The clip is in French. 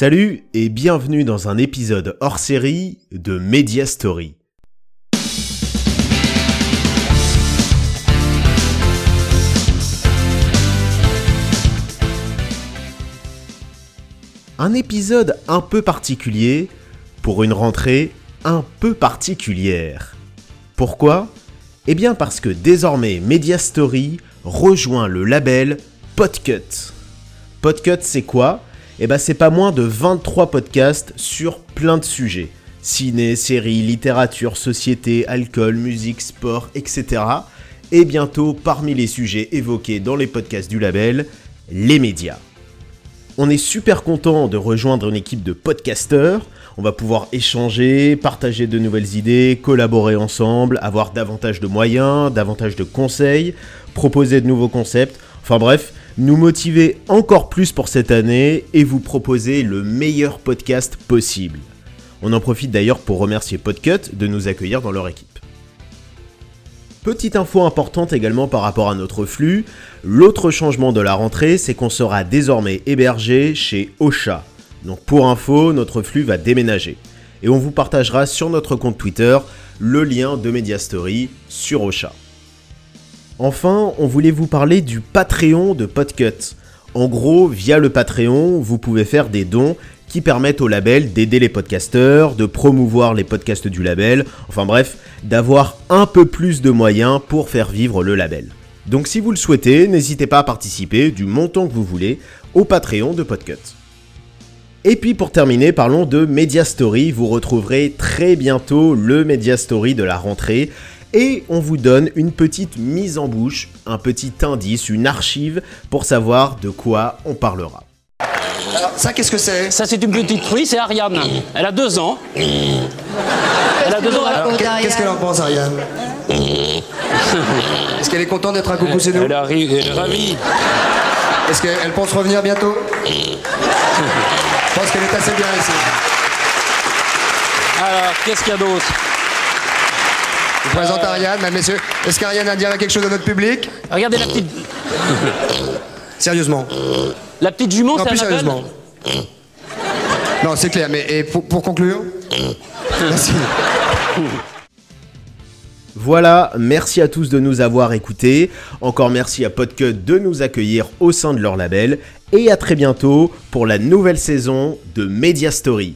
Salut et bienvenue dans un épisode hors série de Media Story. Un épisode un peu particulier pour une rentrée un peu particulière. Pourquoi? Eh bien parce que désormais Media Story rejoint le label Podcut. Podcut c'est quoi? Eh ben c'est pas moins de 23 podcasts sur plein de sujets. Ciné, séries, littérature, société, alcool, musique, sport, etc. Et bientôt, parmi les sujets évoqués dans les podcasts du label, les médias. On est super content de rejoindre une équipe de podcasteurs. On va pouvoir échanger, partager de nouvelles idées, collaborer ensemble, avoir davantage de moyens, davantage de conseils, proposer de nouveaux concepts. Enfin bref, nous motiver encore plus pour cette année et vous proposer le meilleur podcast possible. On en profite d'ailleurs pour remercier Podcut de nous accueillir dans leur équipe. Petite info importante également par rapport à notre flux, l'autre changement de la rentrée, c'est qu'on sera désormais hébergé chez Ocha. Donc pour info, notre flux va déménager. Et on vous partagera sur notre compte Twitter le lien de Mediastory sur Ocha. Enfin, on voulait vous parler du Patreon de Podcut. En gros, via le Patreon, vous pouvez faire des dons qui permettent au label d'aider les podcasteurs, de promouvoir les podcasts du label, enfin bref, d'avoir un peu plus de moyens pour faire vivre le label. Donc si vous le souhaitez, n'hésitez pas à participer du montant que vous voulez au Patreon de Podcut. Et puis pour terminer, parlons de Media Story. Vous retrouverez très bientôt le Media Story de la rentrée. Et on vous donne une petite mise en bouche, un petit indice, une archive pour savoir de quoi on parlera. Alors, ça, qu'est-ce que c'est? Ça, c'est une petite truie, c'est Ariane. Elle a deux ans. Elle a deux ans. Alors, Qu'est-ce qu'elle en pense, Ariane? Est-ce qu'elle est contente d'être à coucou chez nous? Elle, arri- elle est ravie. Est-ce qu'elle pense revenir bientôt? Je pense qu'elle est assez bien ici. Alors, qu'est-ce qu'il y a d'autre? Je vous présente Ariane, mesdames, messieurs. Est-ce qu'Ariane a à dire quelque chose à notre public? Regardez la petite, Sérieusement. la petite jument, Non, c'est plus Annabelle sérieusement. Non, c'est clair, mais et pour, pour conclure Merci. Voilà, merci à tous de nous avoir écoutés. Encore merci à Podcut de nous accueillir au sein de leur label. Et à très bientôt pour la nouvelle saison de Media Story.